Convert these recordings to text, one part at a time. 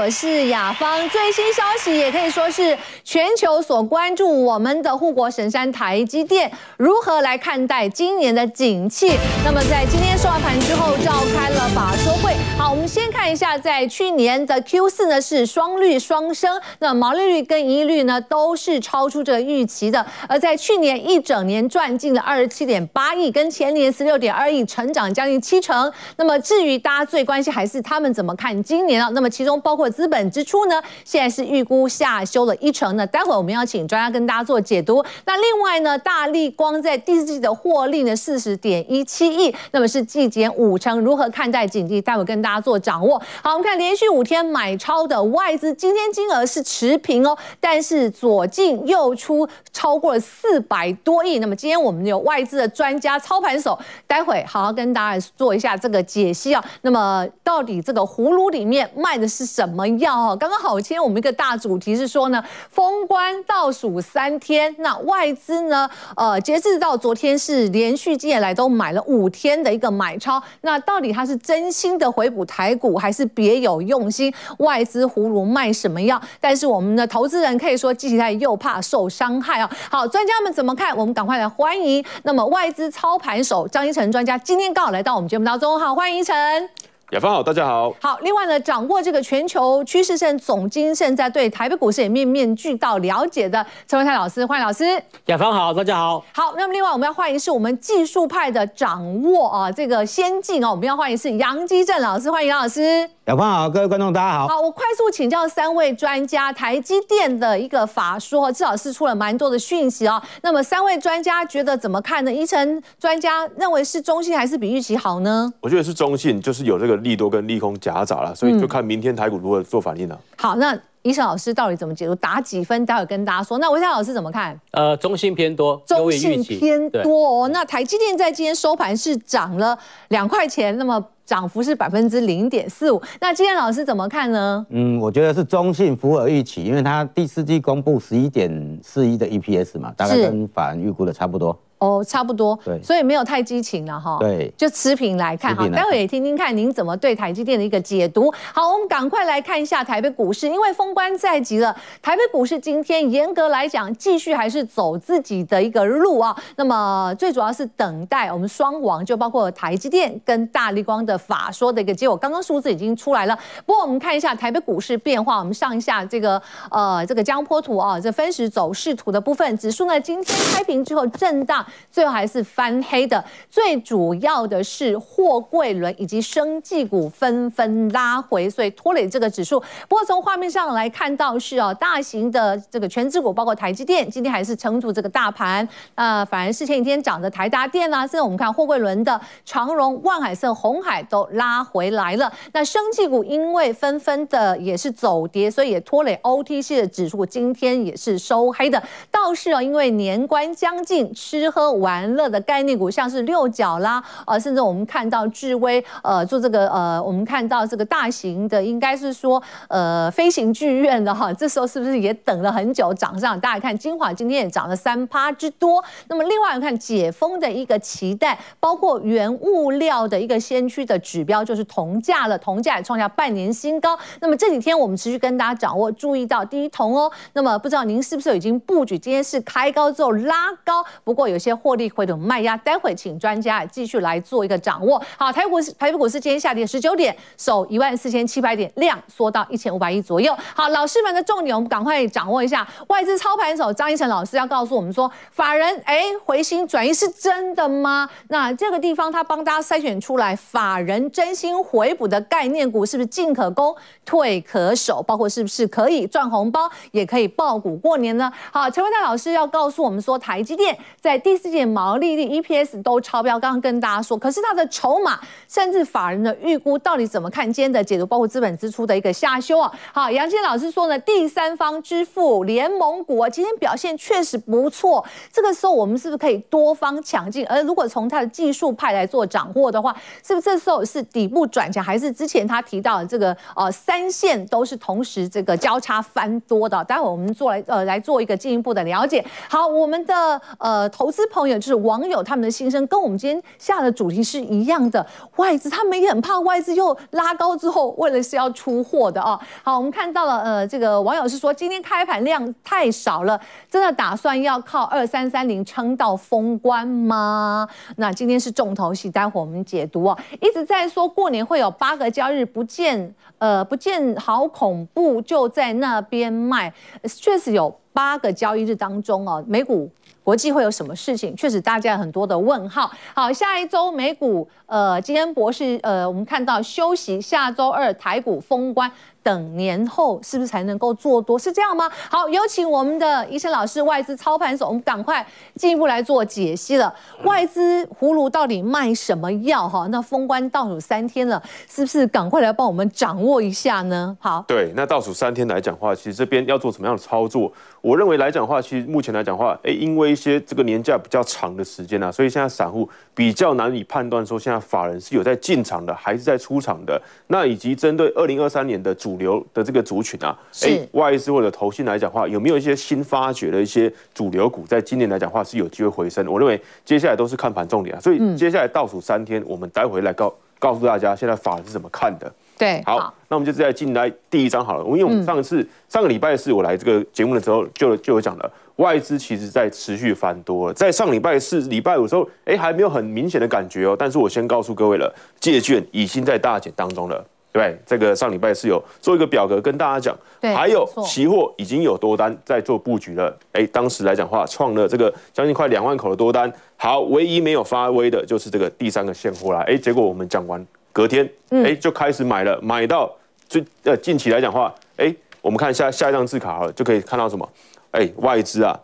我是雅芳。最新消息也可以说是全球所关注，我们的护国神山台积电如何来看待今年的景气。那么在今天收盘之后，召开了法说会。我们先看一下，在去年的 Q 四呢是双绿双升，那毛利率跟盈利率呢都是超出这个预期的。而在去年一整年赚进了二十七点八亿，跟前年十六点二亿，成长将近七成。那么至于大家最关心还是他们怎么看今年啊？那么其中包括资本支出呢，现在是预估下修了一成呢。待会我们要请专家跟大家做解读。那另外呢，大立光在第四季的获利呢四十点一七亿，那么是季减五成。如何看待景气？待会跟大家做掌握。好，我们看连续五天买超的外资，今天金额是持平哦，但是左进右出超过了四百多亿。那么今天我们有外资的专家操盘手，待会好好跟大家做一下这个解析啊。那么到底这个葫芦里面卖的是什么药啊？刚刚好，今天我们一个大主题是说呢，封关倒数三天，那外资呢，呃，截至到昨天是连续近年来都买了五天的一个买超，那到底它是真心的回补台股，还是别有用心？外资葫芦卖什么药？但是我们的投资人可以说，既期待又怕受伤害啊。好，专家们怎么看？我们赶快来欢迎。那么外资操盘手张一成专家今天刚好来到我们节目当中，哈，欢迎一成。雅芳好，大家好。好，另外呢，掌握这个全球趋势线总经，现在对台北股市也面面俱到了解的陈文泰老师，欢迎老师。雅芳好，大家好。好，那么另外我们要欢迎是我们技术派的掌握啊这个先进啊，我们要欢迎是杨基正老师，欢迎杨老师。雅芳好，各位观众大家好。好，我快速请教三位专家，台积电的一个法说，至少是出了蛮多的讯息啊。那么三位专家觉得怎么看呢？一成专家认为是中性还是比预期好呢？我觉得是中性，就是有这个利多跟利空夹杂了，所以就看明天台股如何做反应了。好，那贻程老师到底怎么解读？打几分？待会跟大家说。那维泰老师怎么看？呃，中性偏多，中性偏多哦。那台积电在今天收盘是涨了两块钱，那么。涨幅是百分之零点四五，那今天老师怎么看呢？嗯，我觉得是中性，符合预期，因为它第四季公布十一点四一的 EPS 嘛，大概跟法人预估的差不多。哦，差不多，对，所以没有太激情了哈，对，就持平来看哈，待会也听听看您怎么对台积电的一个解读。好，我们赶快来看一下台北股市，因为关在即了，台北股市今天严格来讲继续还是走自己的一个路啊。那么最主要是等待我们双王，就包括台积电跟大立光的法说的一个结果。刚刚数字已经出来了，不过我们看一下台北股市变化，我们上一下这个呃这个江波图啊，这分时走势图的部分，指数呢今天开平之后震荡。最后还是翻黑的，最主要的是货柜轮以及生技股纷纷拉回，所以拖累这个指数。不过从画面上来来看到是哦，大型的这个权值股，包括台积电，今天还是撑住这个大盘。呃，反而是前几天涨的台达电啊，现在我们看货柜轮的长荣、万海、甚至鸿海都拉回来了。那生技股因为纷纷的也是走跌，所以也拖累 OTC 的指数，今天也是收黑的。倒是哦，因为年关将近，吃喝玩。乐的概念股，像是六角啦，呃，甚至我们看到智威，呃，做这个，呃，我们看到这个大型的，应该是说，呃，飞行剧院的哈，这时候是不是也等了很久涨上？大家看，精华今天也涨了三趴之多。那么，另外看解封的一个期待，包括原物料的一个先驱的指标，就是铜价了，铜价也创下半年新高。那么这几天我们持续跟大家掌握，注意到第一铜哦。那么不知道您是不是已经布局？今天是开高之后拉高，不过有些获利。回头卖压，待会请专家继续来做一个掌握。好，台股台北股市今天下跌十九点，收一万四千七百点，量缩到一千五百亿左右。好老师们的重点，我们赶快掌握一下。外资操盘手张一晨老师要告诉我们说，法人哎回心转意是真的吗？那这个地方他帮大家筛选出来，法人真心回补的概念股是不是进可攻，退可守？包括是不是可以赚红包，也可以爆股过年呢？好，陈文泰老师要告诉我们说，台积电在第四季毛利率 EPS 都超标，刚刚跟大家说，可是它的筹码甚至法人的预估到底怎么看？今天的解读包括资本支出的一个下修啊。好，杨基老老师说呢，第三方支付联盟股今天表现确实不错。这个时候我们是不是可以多方抢进？而如果从它的技术派来做掌握的话，是不是这时候是底部转强，还是之前他提到的这个呃三线都是同时这个交叉翻多的？待会我们做来呃来做一个进一步的了解。好，我们的呃投资朋友就是网友他们的心声，跟我们今天下的主题是一样的。外资他们也很怕外资又拉高之后，为了是要出货的哦。好，我们看到了呃这个网友是说，今天开盘量太少了，真的打算要靠二三三零撑到封关吗？那今天是重头戏，待会我们解读哦。一直在说过年会有八个交易日不见，呃不见好恐怖，就在那边卖，确实有八个交易日当中哦，美股。国际会有什么事情？确实，大家有很多的问号。好，下一周美股，呃，今天博士，呃，我们看到休息，下周二台股封关。等年后是不是才能够做多？是这样吗？好，有请我们的医生老师，外资操盘手，我们赶快进一步来做解析了。外资葫芦到底卖什么药？哈，那封关倒数三天了，是不是赶快来帮我们掌握一下呢？好，对，那倒数三天来讲话，其实这边要做什么样的操作？我认为来讲话，其实目前来讲话，哎，因为一些这个年假比较长的时间啊，所以现在散户比较难以判断说现在法人是有在进场的，还是在出场的。那以及针对二零二三年的主主流的这个族群啊，哎，外资或者投信来讲的话，有没有一些新发掘的一些主流股，在今年来讲的话是有机会回升？我认为接下来都是看盘重点啊，所以接下来倒数三天，我们待会来告告诉大家，现在法人是怎么看的。对，好，那我们就再进来第一章好了。因为我们上次上个礼拜四我来这个节目的时候就就有讲了，外资其实在持续翻多了，在上礼拜四、礼拜五的时候，哎，还没有很明显的感觉哦。但是我先告诉各位了，借券已经在大减当中了。对，这个上礼拜是有做一个表格跟大家讲，对，还有期货已经有多单在做布局了。哎，当时来讲的话，创了这个将近快两万口的多单。好，唯一没有发威的就是这个第三个现货啦。哎，结果我们讲完隔天，哎，就开始买了，买到最呃近期来讲的话，哎，我们看下下一张字卡好了，就可以看到什么？哎，外资啊。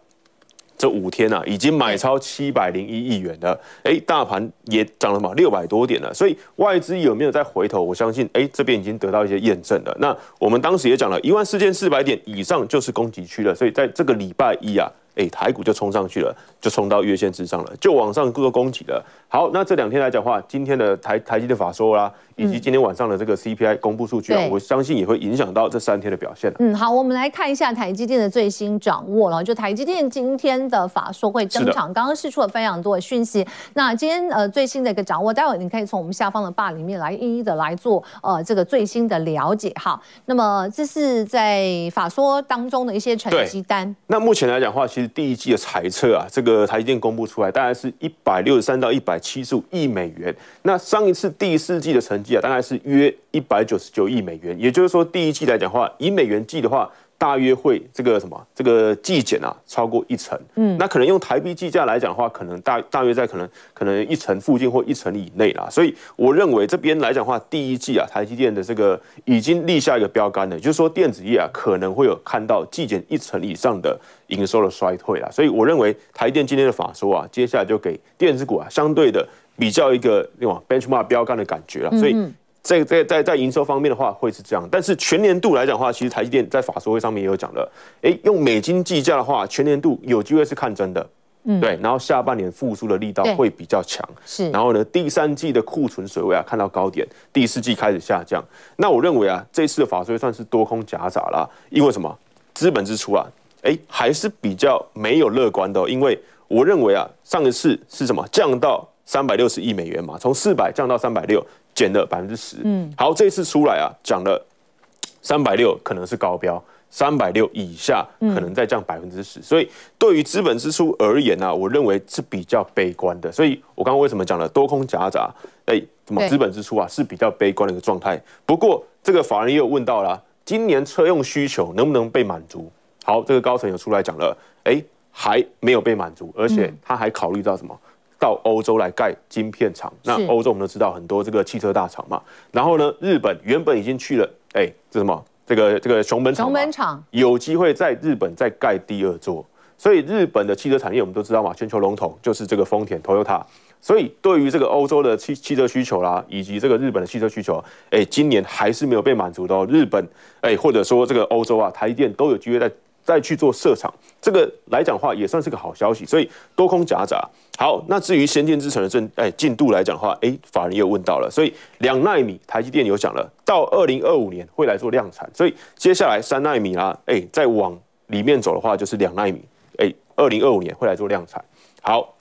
这五天啊，已经买超七百零一亿元了。哎，大盘也涨了嘛，六百多点了。所以外资有没有再回头？我相信，哎，这边已经得到一些验证了。那我们当时也讲了，一万四千四百点以上就是攻击区了。所以在这个礼拜一啊。哎，台股就冲上去了，就冲到月线之上了，就往上做攻击了。好，那这两天来讲的话，今天的台台积的法说啦，以及今天晚上的这个 CPI 公布数据啊，嗯、我相信也会影响到这三天的表现。嗯，好，我们来看一下台积电的最新掌握了。就台积电今天的法说会登场，刚刚释出了非常多的讯息。那今天呃最新的一个掌握，待会你可以从我们下方的 bar 里面来一一的来做呃这个最新的了解哈。那么这是在法说当中的一些成绩单。那目前来讲的话，其实。第一季的财测啊，这个台积电公布出来，大概是一百六十三到一百七十五亿美元。那上一次第四季的成绩啊，大概是约一百九十九亿美元。也就是说，第一季来讲的话，以美元计的话。大约会这个什么这个季减啊超过一成，嗯，那可能用台币计价来讲的话，可能大大约在可能可能一成附近或一成以内啦。所以我认为这边来讲的话，第一季啊台积电的这个已经立下一个标杆了，就是说电子业啊可能会有看到季减一成以上的营收的衰退啦。所以我认为台电今天的法说啊，接下来就给电子股啊相对的比较一个那种 benchmark 标杆的感觉了，所以。在在在在营收方面的话会是这样，但是全年度来讲的话，其实台积电在法说会上面也有讲了，哎，用美金计价的话，全年度有机会是看真的，嗯，对，然后下半年复苏的力道会比较强，是，然后呢，第三季的库存水位啊看到高点，第四季开始下降，那我认为啊，这次的法说会算是多空夹杂啦，因为什么？资本支出啊，哎，还是比较没有乐观的，因为我认为啊，上一次是什么？降到三百六十亿美元嘛，从四百降到三百六。减了百分之十，嗯，好，这次出来啊，讲了三百六可能是高标，三百六以下可能再降百分之十，所以对于资本支出而言呢、啊，我认为是比较悲观的。所以我刚刚为什么讲了多空夹杂？哎，怎么资本支出啊是比较悲观的一个状态？不过这个法人也有问到了，今年车用需求能不能被满足？好，这个高层有出来讲了，哎，还没有被满足，而且他还考虑到什么？到欧洲来盖晶片厂，那欧洲我们都知道很多这个汽车大厂嘛。然后呢，日本原本已经去了，哎，这什么？这个这个熊本厂，熊本厂有机会在日本再盖第二座。所以日本的汽车产业我们都知道嘛，全球龙头就是这个丰田 Toyota。所以对于这个欧洲的汽汽车需求啦，以及这个日本的汽车需求，哎，今年还是没有被满足的哦。日本哎，或者说这个欧洲啊，台积电都有机会再再去做设厂，这个来讲话也算是个好消息。所以多空夹杂。好，那至于先进制程的进哎进度来讲话，哎，法人也有问到了，所以两纳米台积电有讲了，到二零二五年会来做量产，所以接下来三纳米啦，哎，再往里面走的话就是两纳米，哎，二零二五年会来做量产。好，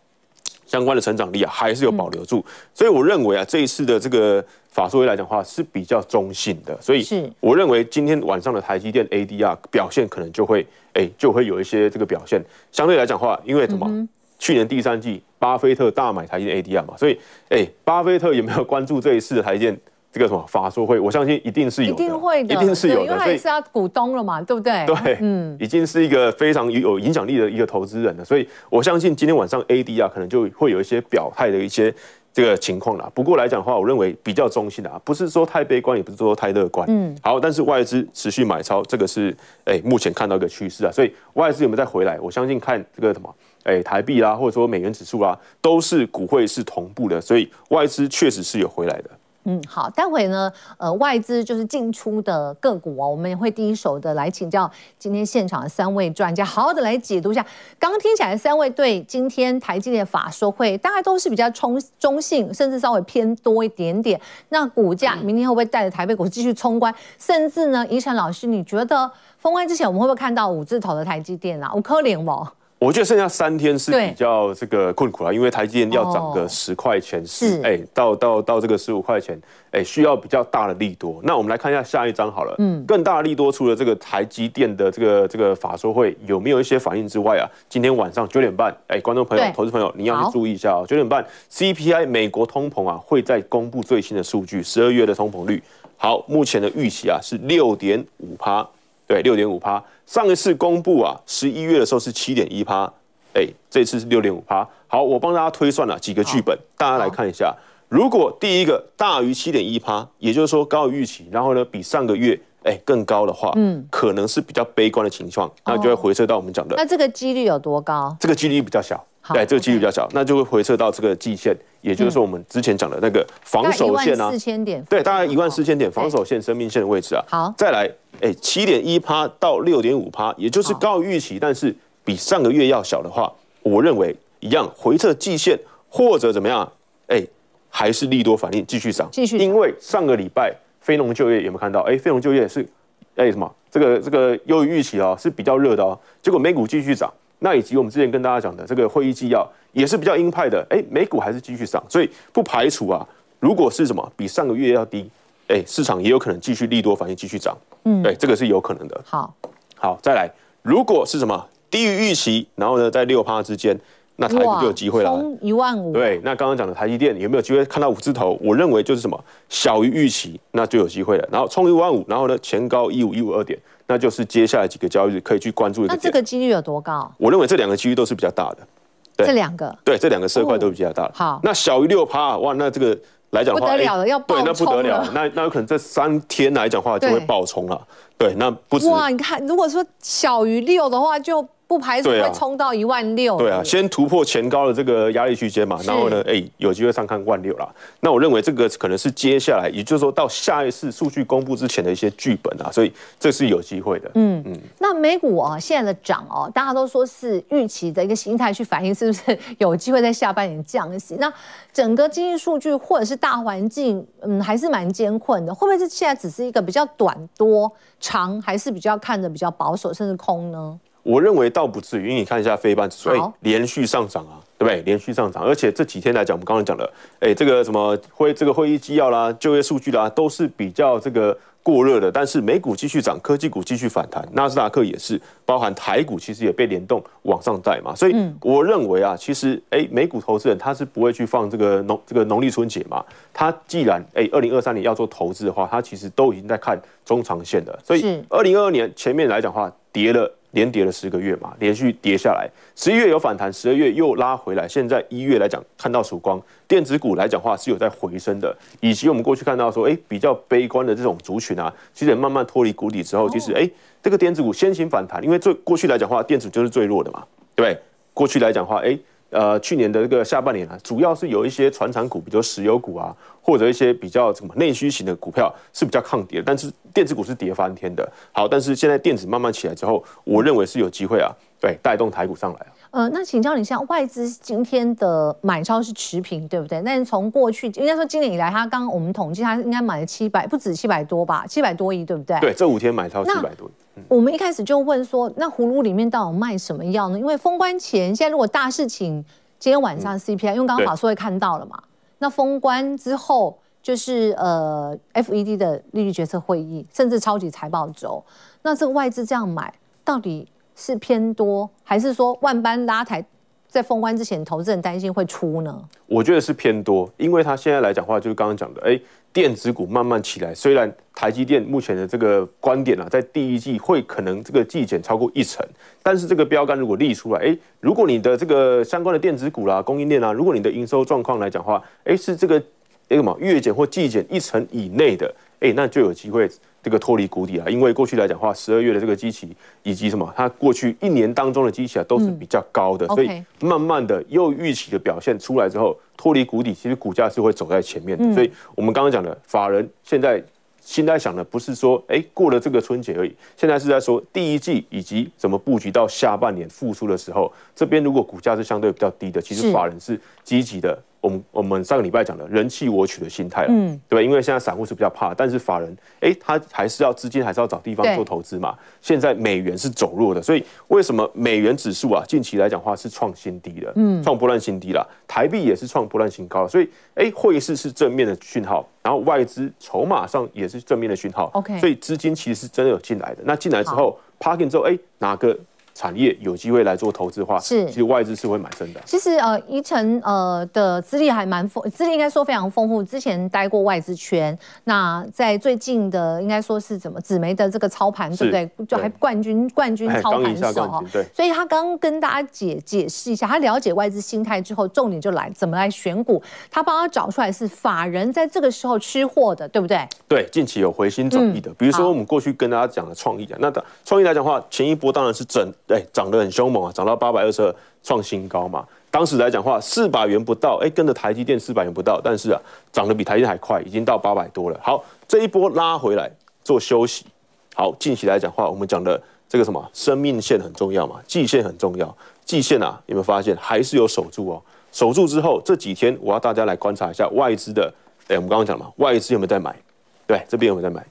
相关的成长力啊还是有保留住，所以我认为啊这一次的这个法说会来讲的话是比较中性的，所以我认为今天晚上的台积电 ADR 表现可能就会哎就会有一些这个表现，相对来讲的话，因为什么？去年第三季，巴菲特大买台积电 ADR 嘛，所以，哎，巴菲特有没有关注这一次的台积电这个什么法说会？我相信一定是有的，一定会的，一定是有的，因为他也是要股东了嘛，对不对？对，嗯，已经是一个非常有影响力的一个投资人了，所以我相信今天晚上 AD 啊可能就会有一些表态的一些这个情况啦。不过来讲的话，我认为比较中性的啊，不是说太悲观，也不是说太乐观。嗯，好，但是外资持续买超，这个是哎目前看到一个趋势啊，所以外资有没有再回来？我相信看这个什么。哎，台币啦，或者说美元指数啦，都是股汇是同步的，所以外资确实是有回来的。嗯，好，待会呢，呃，外资就是进出的个股哦，我们也会第一手的来请教今天现场的三位专家，好好的来解读一下。刚刚听起来三位对今天台积电法说会大概都是比较中中性，甚至稍微偏多一点点。那股价明天会不会带着台北股继续冲关？甚至呢，贻程老师，你觉得封关之前我们会不会看到五字头的台积电啊？五颗零哦。我觉得剩下三天是比较这个困苦了，因为台积电要涨个十块钱，是哎，到到到这个十五块钱，哎，需要比较大的利多。那我们来看一下下一张好了，嗯，更大的利多除了这个台积电的这个这个法说会有没有一些反应之外啊，今天晚上九点半，哎，观众朋友、投资朋友，你要去注意一下哦。九点半，CPI 美国通膨啊会在公布最新的数据，十二月的通膨率，好，目前的预期啊是六点五趴。对，六点五趴。上一次公布啊，十一月的时候是七点一趴，哎，这次是六点五趴。好，我帮大家推算了几个剧本，大家来看一下。如果第一个大于七点一趴，也就是说高于预期，然后呢比上个月哎更高的话，嗯，可能是比较悲观的情况，那就会回撤到我们讲的。那这个几率有多高？这个几率比较小。对，这个几率比较小，那就会回撤到这个季线，也就是说我们之前讲的那个防守线啊，四千点，对，大概一万四千点防守线、生命线的位置啊。好，再来，哎，七点一趴到六点五趴，也就是高于预期，但是比上个月要小的话，我认为一样回撤季线或者怎么样，哎，还是利多反应继续涨，继续。因为上个礼拜非农就业有没有看到？哎，非农就业是哎什么？这个这个优于预期哦，是比较热的哦，结果美股继续涨。那以及我们之前跟大家讲的这个会议纪要也是比较鹰派的，哎，美股还是继续涨，所以不排除啊，如果是什么比上个月要低，哎，市场也有可能继续利多反应继续涨，嗯，对，这个是有可能的。好，好，再来，如果是什么低于预期，然后呢在六趴之间，那台股就有机会了，冲一万五。对，那刚刚讲的台积电有没有机会看到五字头？我认为就是什么小于预期，那就有机会了。然后冲一万五，然后呢前高一五一五二点。那就是接下来几个交易日可以去关注的。那这个几率有多高？我认为这两个几率都是比较大的。对，这两个。对，这两个色块都比较大。哦。好，那小于六趴，哇，那这个来讲话，不得了了，要。对，那不得了，那那有可能这三天来讲的话就会爆冲了。对，那不止。哇，你看，如果说小于六的话，就。不排除会冲到一万六。对啊，先突破前高的这个压力区间嘛，然后呢，哎，有机会上看万六啦。那我认为这个可能是接下来，也就是说到下一次数据公布之前的一些剧本啊，所以这是有机会的。嗯嗯。那美股啊，现在的涨哦，大家都说是预期的一个形态去反映，是不是有机会在下半年降息？那整个经济数据或者是大环境，嗯，还是蛮艰困的。会不会是现在只是一个比较短多长，还是比较看着比较保守，甚至空呢？我认为倒不至于，因为你看一下非半指数，哎，连续上涨啊，对不对？连续上涨，而且这几天来讲，我们刚刚讲了，哎，这个什么会这个会议纪要啦、就业数据啦，都是比较这个过热的。但是美股继续涨，科技股继续反弹，纳斯达克也是，包含台股其实也被联动往上带嘛。所以我认为啊，其实哎，美股投资人他是不会去放这个农这个农历春节嘛。他既然哎，二零二三年要做投资的话，他其实都已经在看中长线的。所以二零二二年前面来讲的话，跌了。连跌了十个月嘛，连续跌下来，十一月有反弹，十二月又拉回来，现在一月来讲看到曙光，电子股来讲话是有在回升的，以及我们过去看到说，哎，比较悲观的这种族群啊，其实慢慢脱离谷底之后，其实哎，这个电子股先行反弹，因为最过去来讲话，电子就是最弱的嘛，对不对？过去来讲话，哎，呃去年的这个下半年啊，主要是有一些船产股，比如石油股啊，或者一些比较什么内需型的股票是比较抗跌，但是电子股是跌翻天的。好，但是现在电子慢慢起来之后，我认为是有机会啊，对，带动台股上来啊。呃，那请教你，像外资今天的买超是持平，对不对？但是从过去应该说今年以来，他刚刚我们统计，他应该买了七百，不止七百多吧，七百多亿，对不对？对，这五天买超七百多亿。嗯、我们一开始就问说，那葫芦里面到底卖什么药呢？因为封关前，现在如果大事情，今天晚上 CPI，、嗯、因为刚刚法说会看到了嘛，那封关之后就是呃 FED 的利率决策会议，甚至超级财报周，那这个外资这样买到底？是偏多，还是说万般拉抬，在封关之前，投资人担心会出呢？我觉得是偏多，因为他现在来讲话，就是刚刚讲的，哎，电子股慢慢起来。虽然台积电目前的这个观点啊，在第一季会可能这个季减超过一成，但是这个标杆如果立出来，哎，如果你的这个相关的电子股啦、供应链啊，如果你的营收状况来讲话，哎，是这个那个嘛月减或季减一成以内的，哎，那就有机会。这个脱离谷底了，因为过去来讲的话，十二月的这个基期以及什么，它过去一年当中的基期啊都是比较高的，嗯、所以慢慢的又预期的表现出来之后，脱离谷底，其实股价是会走在前面的。嗯、所以我们刚刚讲的法人现在现在想的不是说，哎，过了这个春节而已，现在是在说第一季以及怎么布局到下半年复苏的时候，这边如果股价是相对比较低的，其实法人是积极的。我们我们上个礼拜讲的人弃我取的心态了，嗯，对吧？因为现在散户是比较怕，但是法人，哎，他还是要资金，还是要找地方做投资嘛。现在美元是走弱的，所以为什么美元指数啊，近期来讲话是创新低的，嗯，创波段新低了。台币也是创波段新高了，所以哎，汇市是正面的讯号，然后外资筹码上也是正面的讯号，OK，所以资金其实是真的有进来的。那进来之后，parking 之后，哎，哪个？产业有机会来做投资的话，是其实外资是会买真的。其实呃，宜晨呃的资历还蛮丰，资历应该说非常丰富。之前待过外资圈，那在最近的应该说是怎么紫莓的这个操盘，对不对？就还冠军冠军操盘手哈。对，所以他刚跟大家解解释一下，他了解外资心态之后，重点就来怎么来选股。他帮他找出来是法人在这个时候吃货的，对不对？对，近期有回心转意的，比如说我们过去跟大家讲的创意啊，那的创意来讲的话，前一波当然是整。哎，涨得很凶猛啊，涨到八百二十二，创新高嘛。当时来讲话，四百元不到，哎，跟着台积电四百元不到，但是啊，涨得比台积电还快，已经到八百多了。好，这一波拉回来做休息。好，近期来讲话，我们讲的这个什么生命线很重要嘛，季线很重要。季线啊，有没有发现还是有守住哦？守住之后，这几天我要大家来观察一下外资的。哎，我们刚刚讲嘛，外资有没有在买？对，这边有没有在买？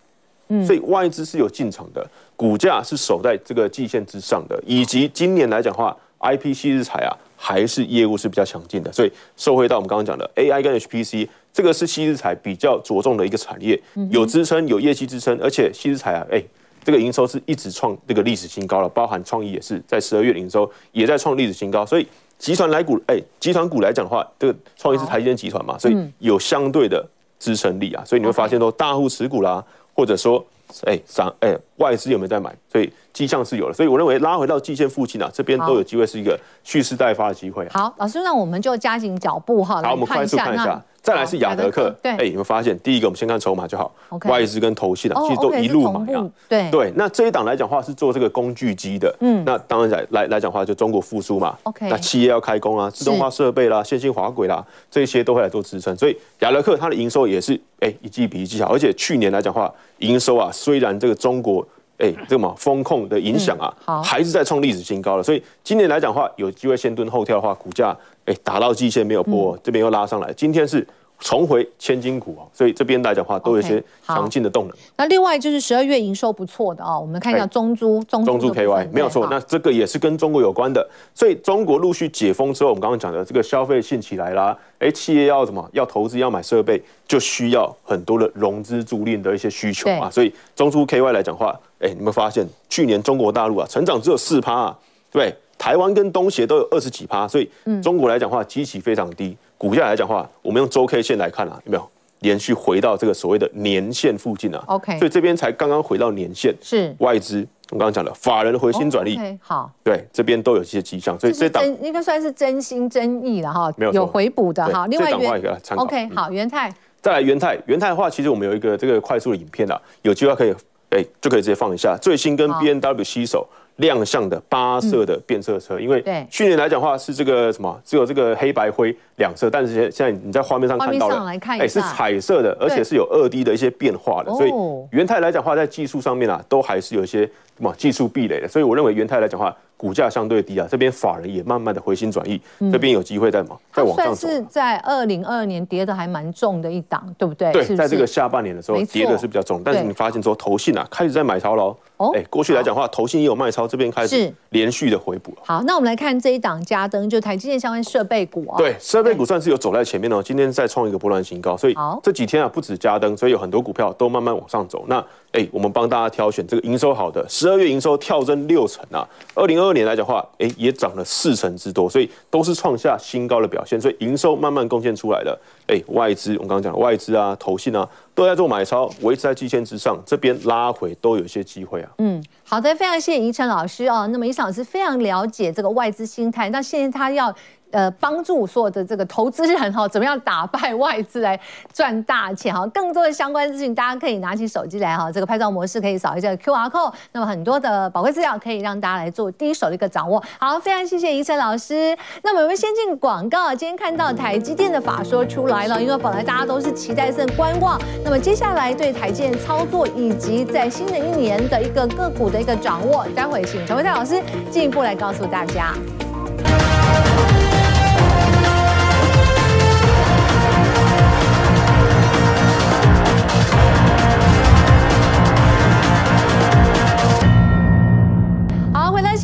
嗯，所以外资是有进场的。股价是守在这个季线之上的，以及今年来讲的话，IP 矽智财啊，还是业务是比较强劲的，所以受惠到我们刚刚讲的 AI 跟 HPC，这个是西日财比较着重的一个产业，有支撑，有业绩支撑，而且西日财啊，哎，这个营收是一直创这个历史新高了，包含创意也是在十二月营收也在创历史新高，所以集团来股，哎，集团股来讲的话，这个创意是台积电集团嘛，所以有相对的支撑力啊，所以你会发现说大户持股啦，或者说。哎，涨哎，外资有没有在买？所以迹象是有了，所以我认为拉回到季线附近啊，这边都有机会是一个蓄势待发的机会。好，老师，那我们就加紧脚步哈，好，我们快速看一下。再来是亚德克，对，哎，有没有发现？第一个，我们先看筹码就好。外资跟投信啊，其实都一路买啊。对对，那这一档来讲话是做这个工具机的，嗯，那当然来来来讲话就中国复苏嘛。OK，那企业要开工啊，自动化设备啦，线性滑轨啦，这些都会来做支撑。所以亚德克它的营收也是哎一季比一季好，而且去年来讲话营收啊，虽然这个中国哎这个嘛风控的影响啊，还是在创历史新高了。所以今年来讲话有机会先蹲后跳的话，股价哎打到季线没有破，这边又拉上来，今天是。重回千金股啊，所以这边来讲的话都有一些强劲的动能。Okay, 那另外就是十二月营收不错的哦，我们看一下中租、欸、中租 KY 没有错，那这个也是跟中国有关的。所以中国陆续解封之后，我们刚刚讲的这个消费性起来啦，哎，企业要什么？要投资要买设备，就需要很多的融资租赁的一些需求啊。所以中租 KY 来讲的话，哎，你们发现去年中国大陆啊成长只有四趴啊，对，台湾跟东协都有二十几趴，所以中国来讲的话基期非常低。股价来讲的话，我们用周 K 线来看啊，有没有？连续回到这个所谓的年线附近啊？OK，所以这边才刚刚回到年线，是。外资。我刚刚讲了，法人的回心转意好，对，这边都有一些迹象，所以这档应该算是真心真意了哈，没有有回补的哈。另外一个，OK，好，元泰，再来元泰，元泰的话，其实我们有一个这个快速的影片啊，有机会可以哎就可以直接放一下，最新跟 B N W 携手亮相的八色的变色车，因为去年来讲的话是这个什么，只有这个黑白灰两色，但是现在你在画面上看到了，哎，是彩色的，而且是有二 D 的一些变化的，所以元泰来讲的话，在技术上面啊，都还是有一些什么技术壁垒的，所以我认为元泰来讲的话。股价相对低啊，这边法人也慢慢的回心转意，嗯、这边有机会在嘛，再往上走。是在二零二二年跌的还蛮重的一档，对不对？对，是是在这个下半年的时候跌的是比较重，但是你发现说投信啊开始在买超了。哦，哎，过去来讲的话，投信也有卖超，这边开始连续的回补。好，那我们来看这一档加登，就台积电相关设备股啊。对，设备股算是有走在前面哦，今天再创一个波段新高，所以这几天啊，不止加登，所以有很多股票都慢慢往上走。那哎，我们帮大家挑选这个营收好的，十二月营收跳增六成啊，二零二二年来讲的话，哎，也涨了四成之多，所以都是创下新高的表现，所以营收慢慢贡献出来的。哎，外资，我刚刚讲外资啊，投信啊。都在做买超，维持在季线之上，这边拉回都有些机会啊。嗯，好的，非常谢谢宜晨老师哦。那么宜晨老师非常了解这个外资心态，那现在他要。呃，帮助所有的这个投资人哈，怎么样打败外资来赚大钱哈？更多的相关资讯，大家可以拿起手机来哈，这个拍照模式可以扫一下 QR code。那么很多的宝贵资料可以让大家来做第一手的一个掌握。好，非常谢谢宜晨老师。那么我们先进广告，今天看到台积电的法说出来了，因为本来大家都是期待性观望。那么接下来对台积电操作以及在新的一年的一个个股的一个掌握，待会请陈唯泰老师进一步来告诉大家。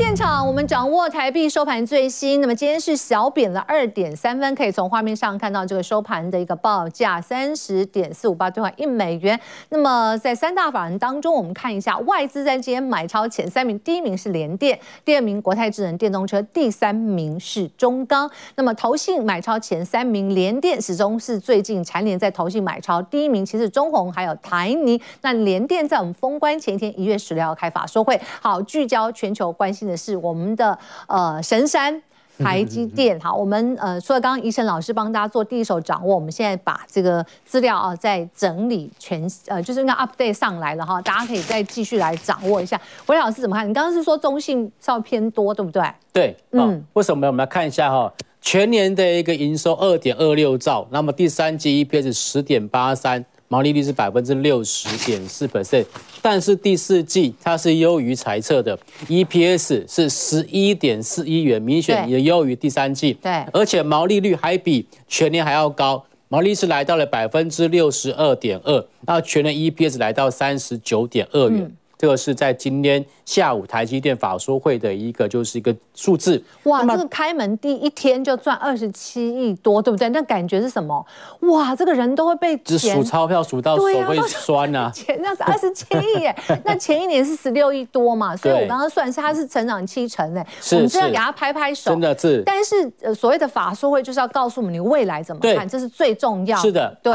现场我们掌握台币收盘最新，那么今天是小贬了二点三分，可以从画面上看到这个收盘的一个报价三十点四五八兑换一美元。那么在三大法人当中，我们看一下外资在今天买超前三名，第一名是联电，第二名国泰智能电动车，第三名是中钢。那么投信买超前三名，联电始终是最近蝉联在投信买超第一名，其实中鸿还有台泥。那联电在我们封关前一天一月十六号开法说会，好聚焦全球关心的是我们的呃神山台积电，好，我们呃除了刚刚宜晨老师帮大家做第一手掌握，我们现在把这个资料啊再整理全呃就是那 update 上来了哈，大家可以再继续来掌握一下。唯泰老师怎么看？你刚刚是说中性稍微偏多，对不对？对，嗯，为什么呢？我们来看一下哈，全年的一个营收二点二六兆，那么第三季 EPS 十点八三。毛利率是百分之六十点四 percent，但是第四季它是优于财测的，EPS 是十一点四一元，明显也优于第三季。对，而且毛利率还比全年还要高，毛利是来到了百分之六十二点二，那全年 EPS 来到三十九点二元。嗯这个是在今天下午台积电法说会的一个，就是一个数字。哇，这个开门第一天就赚二十七亿多，对不对？那感觉是什么？哇，这个人都会被只数钞票数到手会酸啊！钱那是二十七亿耶，那前一年是十六亿多嘛，所以我刚刚算是它是成长七成哎，我们真的给他拍拍手，真的是。但是呃，所谓的法说会就是要告诉我们你未来怎么看，这是最重要的。是的，对。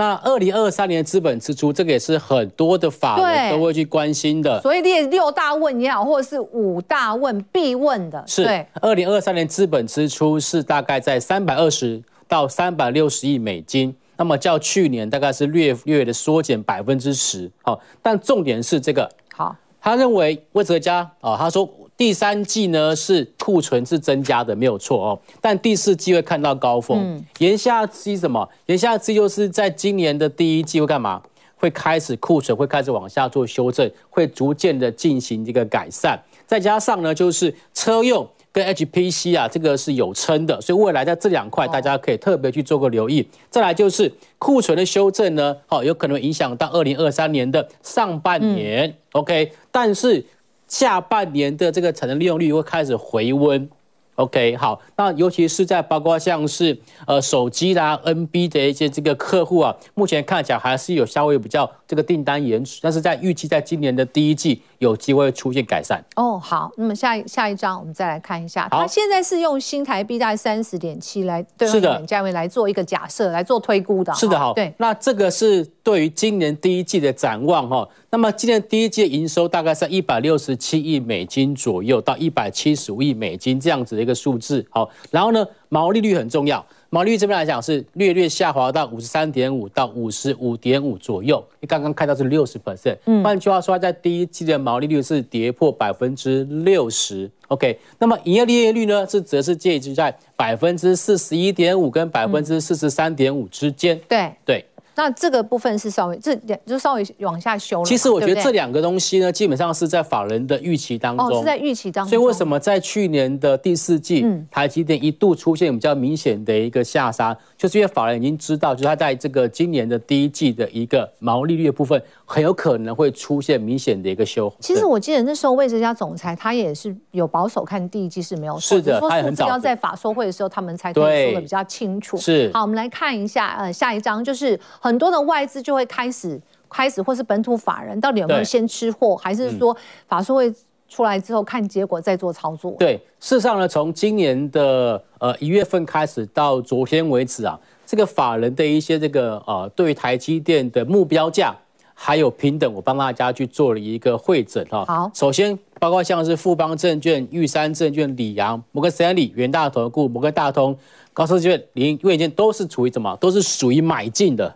那二零二三年资本支出，这个也是很多的法人都会去关心的。所以列六大问也好，或者是五大问必问的。是。二零二三年资本支出是大概在三百二十到三百六十亿美金，那么较去年大概是略略的缩减百分之十。好，但重点是这个。好，他认为魏哲家啊，他说。第三季呢是库存是增加的，没有错哦。但第四季会看到高峰。嗯、言下之意什么？言下之意就是在今年的第一季会干嘛？会开始库存会开始往下做修正，会逐渐的进行这个改善。再加上呢，就是车用跟 HPC 啊，这个是有撑的，所以未来在这两块大家可以特别去做个留意。哦、再来就是库存的修正呢，好，有可能影响到二零二三年的上半年。嗯、OK，但是。下半年的这个产能利用率会开始回温，OK，好，那尤其是在包括像是呃手机啦、NB 的一些这个客户啊，目前看起来还是有稍微比较这个订单延迟，但是在预计在今年的第一季。有机会出现改善哦。好，那么下一下一张我们再来看一下，好，它现在是用新台币大概三十点七来对应的价位来做一个假设来做推估的。是的，好，对。那这个是对于今年第一季的展望哈。那么今年第一季营收大概在一百六十七亿美金左右到一百七十五亿美金这样子的一个数字。好，然后呢，毛利率很重要。毛利率这边来讲是略略下滑到五十三点五到五十五点五左右。你刚刚看到是六十 percent，换句话说，在第一季的毛利率是跌破百分之六十。OK，那么营业利润率呢，是则是介于在百分之四十一点五跟百分之四十三点五之间。对、嗯、对。对那这个部分是稍微这两就稍微往下修了。其实我觉得这两个东西呢，基本上是在法人的预期当中。哦，是在预期当中。所以为什么在去年的第四季，嗯、台积电一度出现比较明显的一个下杀，就是因为法人已经知道，就是它在这个今年的第一季的一个毛利率的部分，很有可能会出现明显的一个修。其实我记得那时候魏哲家总裁他也是有保守看第一季是没有错，是的，他也很早要在法说会的时候他们才可以说的比较清楚。是。好，我们来看一下，呃，下一章就是很多的外资就。就会开始开始，或是本土法人到底有没有先吃货，还是说法说会出来之后看结果再做操作？对，事实上呢，从今年的呃一月份开始到昨天为止啊，这个法人的一些这个呃对台积电的目标价还有平等，我帮大家去做了一个会诊哈。好，首先包括像是富邦证券、玉山证券、里昂、摩根士丹利、元大投顾、摩根大通、高盛证券、林瑞建都是处于什么？都是属于买进的。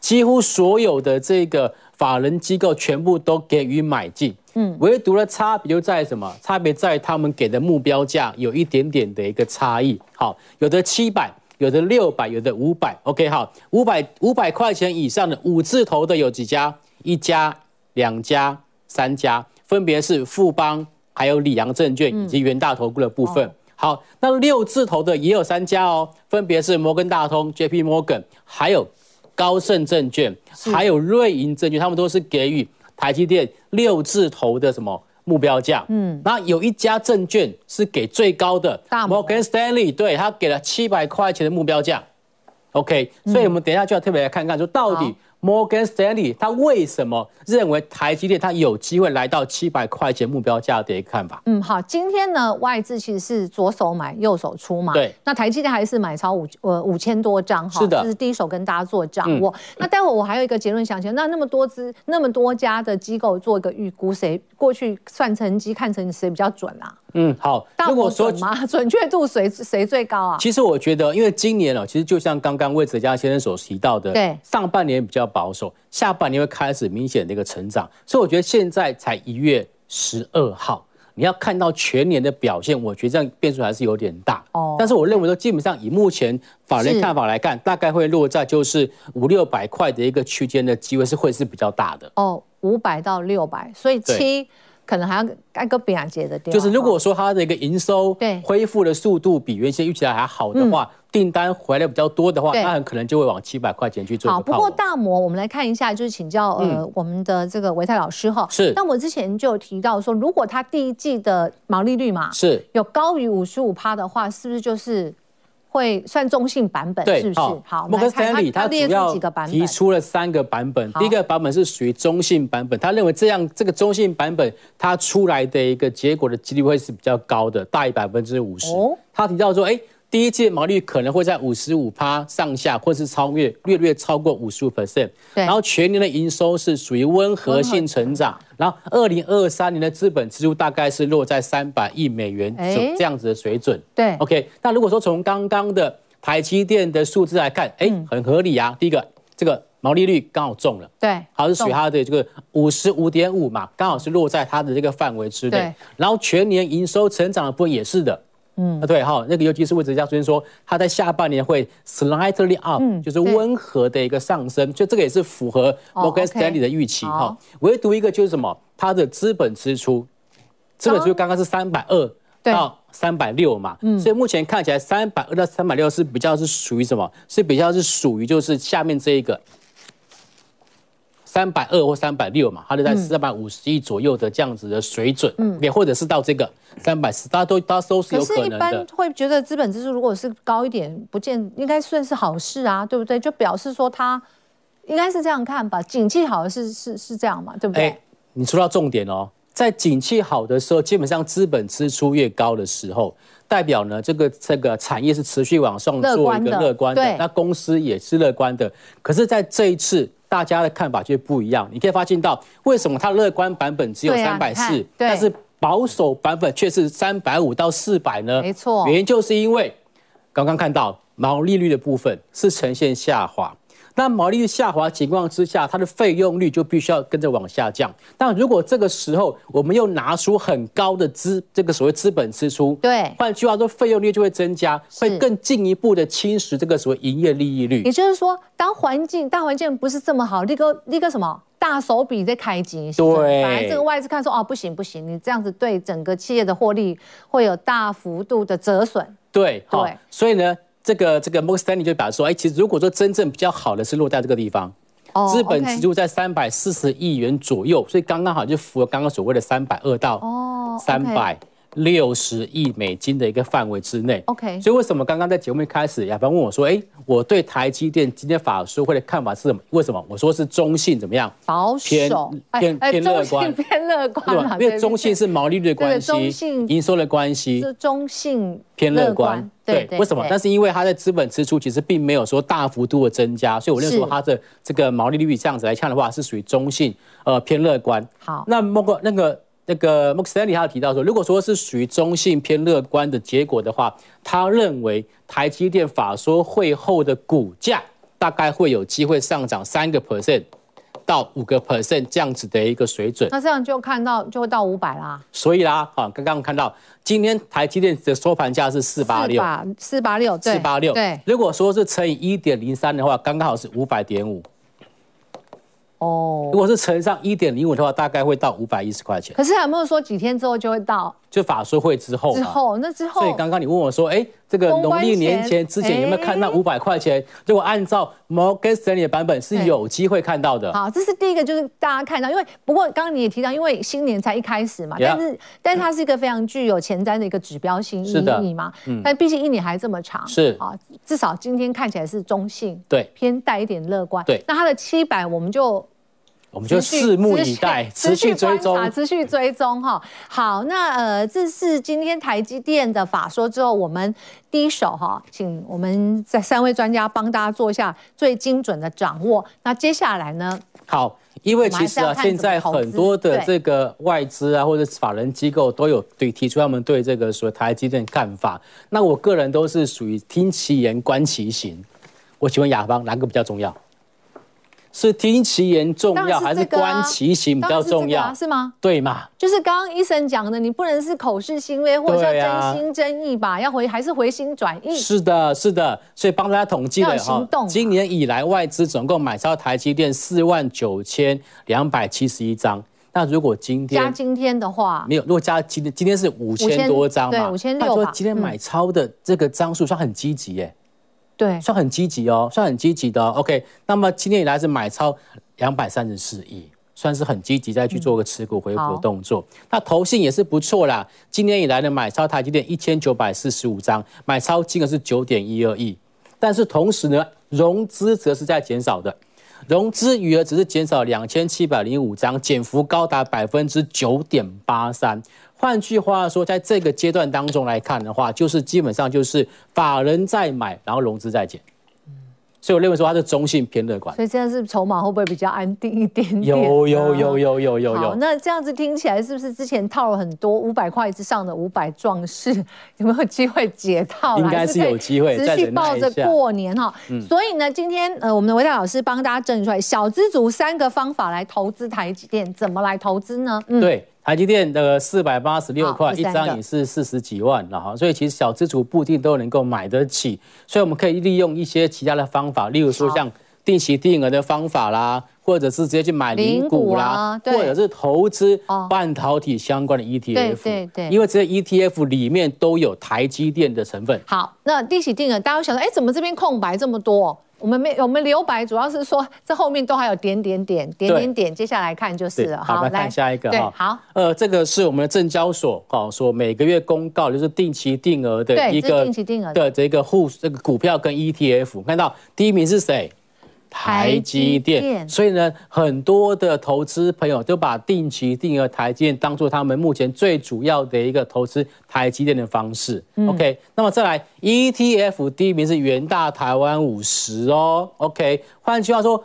几乎所有的这个法人机构全部都给予买进，嗯，唯独的差别就在什么？差别在他们给的目标价有一点点的一个差异。好，有的七百，有的六百，有的五百。OK，好，五百五百块钱以上的五字头的有几家？一家、两家、三家，分别是富邦、还有里昂证券以及元大投顾的部分。嗯、好，那六字头的也有三家哦，分别是摩根大通、JP Morgan，还有。高盛证券，还有瑞银证券，他们都是给予台积电六字头的什么目标价？嗯，那有一家证券是给最高的，大摩根斯坦利，对，他给了七百块钱的目标价。OK，所以我们等一下就要特别来看看，说到底。Morgan Stanley 他为什么认为台积电它有机会来到七百块钱目标价的一个看法？嗯，好，今天呢外资其实是左手买右手出嘛，对，那台积电还是买超五呃五千多张哈，是的，这是第一手跟大家做掌握。嗯、那待会我还有一个结论想讲，那那么多资那么多家的机构做一个预估，谁过去算成绩看成绩谁比较准啊？嗯，好。如果说准吗？准确度谁谁最高啊？其实我觉得，因为今年哦，其实就像刚刚魏哲家先生所提到的，对，上半年比较保守，下半年会开始明显的一个成长，所以我觉得现在才一月十二号，你要看到全年的表现，我觉得这样变数还是有点大哦。但是我认为说，基本上以目前法人看法来看，大概会落在就是五六百块的一个区间的机会是会是比较大的哦，五百到六百，所以七。可能还要挨个比亚杰的店，就是如果说它的一个营收对恢复的速度比原先预期来还好的话，订单回来比较多的话，那很可能就会往七百块钱去做。好，不过大摩我们来看一下，就是请教呃我们的这个维泰老师哈，是。那我之前就有提到说，如果它第一季的毛利率嘛是有高于五十五趴的话，是不是就是？会算中性版本，是不是？好，摩根斯坦利他主要提出了三个版本，第一个版本是属于中性版本，他认为这样这个中性版本它出来的一个结果的几率会是比较高的，大于百分之五十。他提到说，哎。第一季毛利可能会在五十五趴上下，或是超越略略超过五十五 percent。然后全年的营收是属于温和性成长。然后二零二三年的资本支出大概是落在三百亿美元这样子的水准。对，OK。那如果说从刚刚的台积电的数字来看，哎，很合理啊。第一个，这个毛利率刚好中了，对，好是属于它的这个五十五点五嘛，刚好是落在它的这个范围之内。然后全年营收成长的部分也是的。嗯，啊对哈，那个尤其是魏哲家昨天说，它在下半年会 slightly up，就是温和的一个上升，所以这个也是符合 Morgan Stanley 的预期哈。唯独一个就是什么，它的资本支出，资本支出刚刚是三百二到三百六嘛，所以目前看起来三百二到三百六是比较是属于什么？是比较是属于就是下面这一个。三百二或三百六嘛，它就在三百五十亿左右的这样子的水准，嗯，也或者是到这个三百四，大家都大家都是有可能的。可是，一般会觉得资本支出如果是高一点，不见应该算是好事啊，对不对？就表示说它应该是这样看吧，景气好的是是是这样嘛，对不对？欸，你说到重点哦，在景气好的时候，基本上资本支出越高的时候，代表呢这个这个产业是持续往上做一个乐观的，那公司也是乐观的。可是，在这一次。大家的看法就不一样，你可以发现到为什么它乐观版本只有三百四，但是保守版本却是三百五到四百呢？没错，原因就是因为刚刚看到毛利率的部分是呈现下滑。那毛利率下滑情况之下，它的费用率就必须要跟着往下降。但如果这个时候我们又拿出很高的资，这个所谓资本支出，对，换句话说，费用率就会增加，会更进一步的侵蚀这个所谓营业利益率。也就是说，当环境大环境不是这么好，立个立个什么大手笔在开机，对，本来这个外资看说哦不行不行，你这样子对整个企业的获利会有大幅度的折损。对对，所以呢。这个这个 Morgan Stanley 就表示说，哎，其实如果说真正比较好的是落在这个地方，哦，资本支出在三百四十亿元左右，所以刚刚好就符合刚刚所谓的三百二到三百。六十亿美金的一个范围之内，OK。所以为什么刚刚在节目一开始，雅芳问我说：“哎，我对台积电今天法说会的看法是什么？为什么？”我说是中性，怎么样？保守，偏偏乐观，偏乐观。对，因为中性是毛利率的关系，中性营收的关系，是中性偏乐观。对，为什么？但是因为它的资本支出其实并没有说大幅度的增加，所以我认为说它的这个毛利率这样子来看的话，是属于中性，呃，偏乐观。好，那莫过那个。那个 Morgan Stanley 他有提到说，如果说是属于中性偏乐观的结果的话，他认为台积电法说会后的股价大概会有机会上涨三个 percent 到五个 percent 这样子的一个水准。那这样就看到就会到五百啦。所以啦，啊，刚刚看到今天台积电的收盘价是四八六，四八六，四八六，对。如果说是乘以一点零三的话，刚刚好是五百点五。哦，如果是乘上一点零五的话，大概会到五百一十块钱。可是有没有说几天之后就会到？就法说会之后。之后，那之后。所以刚刚你问我说，哎，这个农历年前之前有没有看到五百块钱？如果按照 Morgan Stanley 的版本是有机会看到的。好，这是第一个，就是大家看到，因为不过刚刚你也提到，因为新年才一开始嘛，但是但是它是一个非常具有前瞻的一个指标性意义嘛。嗯。但毕竟一年还这么长。是。啊，至少今天看起来是中性。对。偏带一点乐观。对。那它的七百，我们就。我们就拭目以待，持续追踪，持续追踪哈。好，那呃，这是今天台积电的法说之后，我们第一手哈，请我们在三位专家帮大家做一下最精准的掌握。那接下来呢？好，因为其实啊，现在很多的这个外资啊，或者法人机构都有对提出他们对这个所谓台积电看法。那我个人都是属于听其言观其行。我请问雅芳，哪个比较重要？是听其言重要，还是观其行比较重要？是吗？对嘛？就是刚刚医生讲的，你不能是口是心非，或者是真心真意吧？要回还是回心转意？是的，是的。所以帮大家统计了哈，今年以来外资总共买超台积电四万九千两百七十一张。那如果今天加今天的话，没有，如果加今天今天是五千多张嘛？对，五千六。他说今天买超的这个张数算很积极耶。对，算很积极哦，算很积极的哦。OK，那么今年以来是买超两百三十四亿，算是很积极，再去做个持股回补的动作。嗯、那投信也是不错啦，今年以来的买超台积电一千九百四十五张，买超金额是九点一二亿，但是同时呢，融资则是在减少的，融资余额只是减少两千七百零五张，减幅高达百分之九点八三。换句话说，在这个阶段当中来看的话，就是基本上就是法人在买，然后融资在减。所以我认为说它是中性偏乐观。所以这样是筹码会不会比较安定一点点？有有有有有有有。那这样子听起来是不是之前套了很多五百块之上的五百壮士，有没有机会解套？应该是有机会。持续抱着过年哈。所以呢，今天呃，我们的维泰老师帮大家整理出来小资族三个方法来投资台积电，怎么来投资呢？嗯，对。台积电的四百八十六块一张也是四十几万了哈，所以其实小资主不一定都能够买得起，所以我们可以利用一些其他的方法，例如说像定期定额的方法啦，或者是直接去买零股啦，或者是投资半导体相关的 ETF，对对对，因为这些 ETF 里面都有台积电的成分。好，那定期定额，大家会想说，哎，怎么这边空白这么多？我们没，我们留白，主要是说这后面都还有点点点点点点，接下来看就是了。好，来看下一个哈。好，呃，这个是我们的证交所哦，说每个月公告就是定期定额的一个定期定额的这个户这个股票跟 ETF，看到第一名是谁？台积电，所以呢，很多的投资朋友都把定期定额台积电当做他们目前最主要的一个投资台积电的方式。嗯、OK，那么再来 ETF 第一名是元大台湾五十哦。OK，换句话说，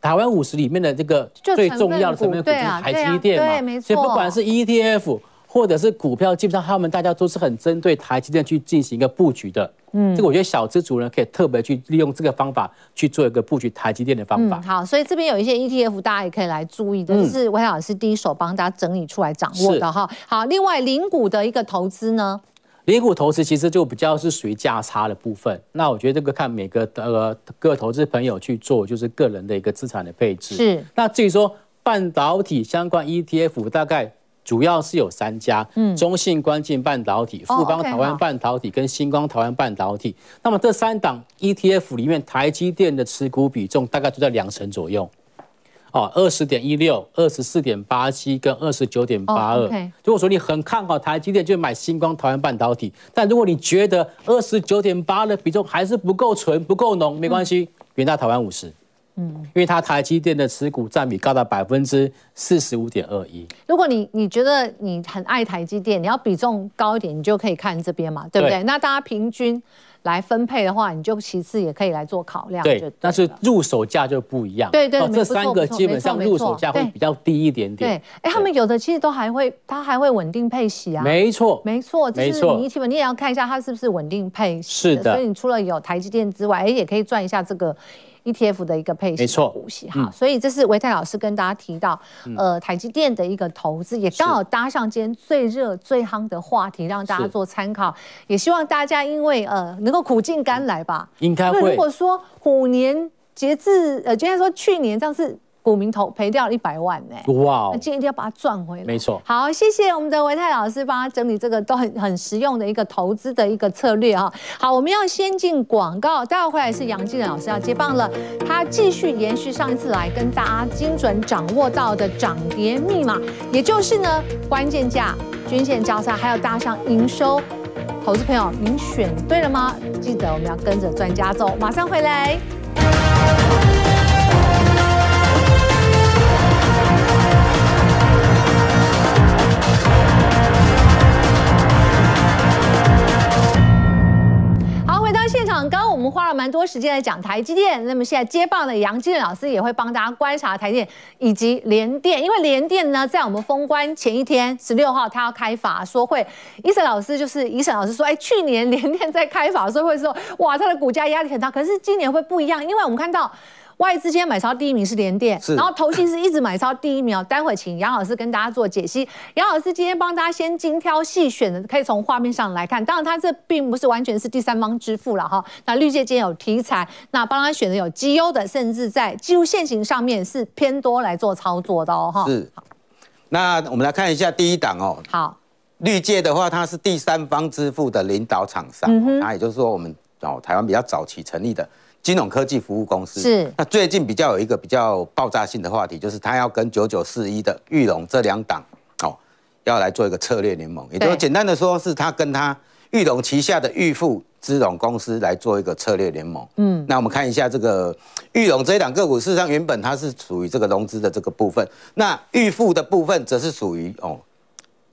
台湾五十里面的这个最重要的成分股就是台积电嘛。所以不管是 ETF。或者是股票，基本上他们大家都是很针对台积电去进行一个布局的。嗯，这个我觉得小资族呢可以特别去利用这个方法去做一个布局台积电的方法。嗯、好，所以这边有一些 ETF，大家也可以来注意的，这是维泰老师第一手帮大家整理出来掌握的哈。好，另外零股的一个投资呢，零股投资其实就比较是属于价差的部分。那我觉得这个看每个呃各投资朋友去做，就是个人的一个资产的配置。是。那至于说半导体相关 ETF，大概。主要是有三家，嗯，中信关键半导体、富邦台湾半导体跟新光台湾半导体。那么这三档 ETF 里面，台积电的持股比重大概都在两成左右，哦，二十点一六、二十四点八七跟二十九点八二。如果说你很看好台积电，就买新光台湾半导体。但如果你觉得二十九点八的比重还是不够纯、不够浓，没关系，元大台湾五十。嗯，因为它台积电的持股占比高达百分之四十五点二一。如果你你觉得你很爱台积电，你要比重高一点，你就可以看这边嘛，对不对？对，那大家平均来分配的话，你就其次也可以来做考量。对，对，但是入手价就不一样。对对，这三个基本上入手价会比较低一点点。对，哎，他们有的其实都还会，它还会稳定配息啊。没错，没错，没错。你一提问，你也要看一下它是不是稳定配息。是的。所以你除了有台积电之外，哎，也可以赚一下这个。ETF 的一个配息股息哈，所以这是维泰老师跟大家提到，呃，台积电的一个投资，也刚好搭上今天最热最夯的话题，让大家做参考。也希望大家因为呃能够苦尽甘来吧，应该会。如果说虎年截至呃，今天说去年这样子。股民投赔掉了一百万呢，哇！那今天一定要把它赚回来。没错。好，谢谢我们的维泰老师帮他整理这个都很很实用的一个投资的一个策略哈。好，我们要先进广告，待会回来是杨基仁老师要接棒了，他继续延续上一次来跟大家精准掌握到的涨跌密码，也就是呢关键价、均线交叉，还有大项营收。投资朋友，您选对了吗？记得我们要跟着专家走，马上回来。现场刚刚我们花了蛮多时间来讲台积电，那么现在接棒的杨基仁老师也会帮大家观察台电以及联电，因为联电呢在我们封关前一天十六号他要开法说会，伊森老师就是伊森老师说，哎，去年联电在开法说会的时候，哇，它的股价压力很大，可是今年会不一样，因为我们看到。外资今天买超第一名是联电，然后投信是一直买超第一名哦。待会请杨老师跟大家做解析。杨老师今天帮大家先精挑细选的，可以从画面上来看。当然，他这并不是完全是第三方支付了哈。那绿界今天有题材，那帮他选的有绩优的，甚至在技术线型上面是偏多来做操作的哦哈。是。那我们来看一下第一档哦。好。绿界的话，它是第三方支付的领导厂商，那也就是说我们哦台湾比较早期成立的。金融科技服务公司是。那最近比较有一个比较爆炸性的话题，就是他要跟九九四一的玉龙这两档哦，要来做一个策略联盟。也就是简单的说，是他跟他玉龙旗下的裕富资融公司来做一个策略联盟。嗯，那我们看一下这个玉龙这一档个股，事实上原本它是属于这个融资的这个部分，那裕富的部分则是属于哦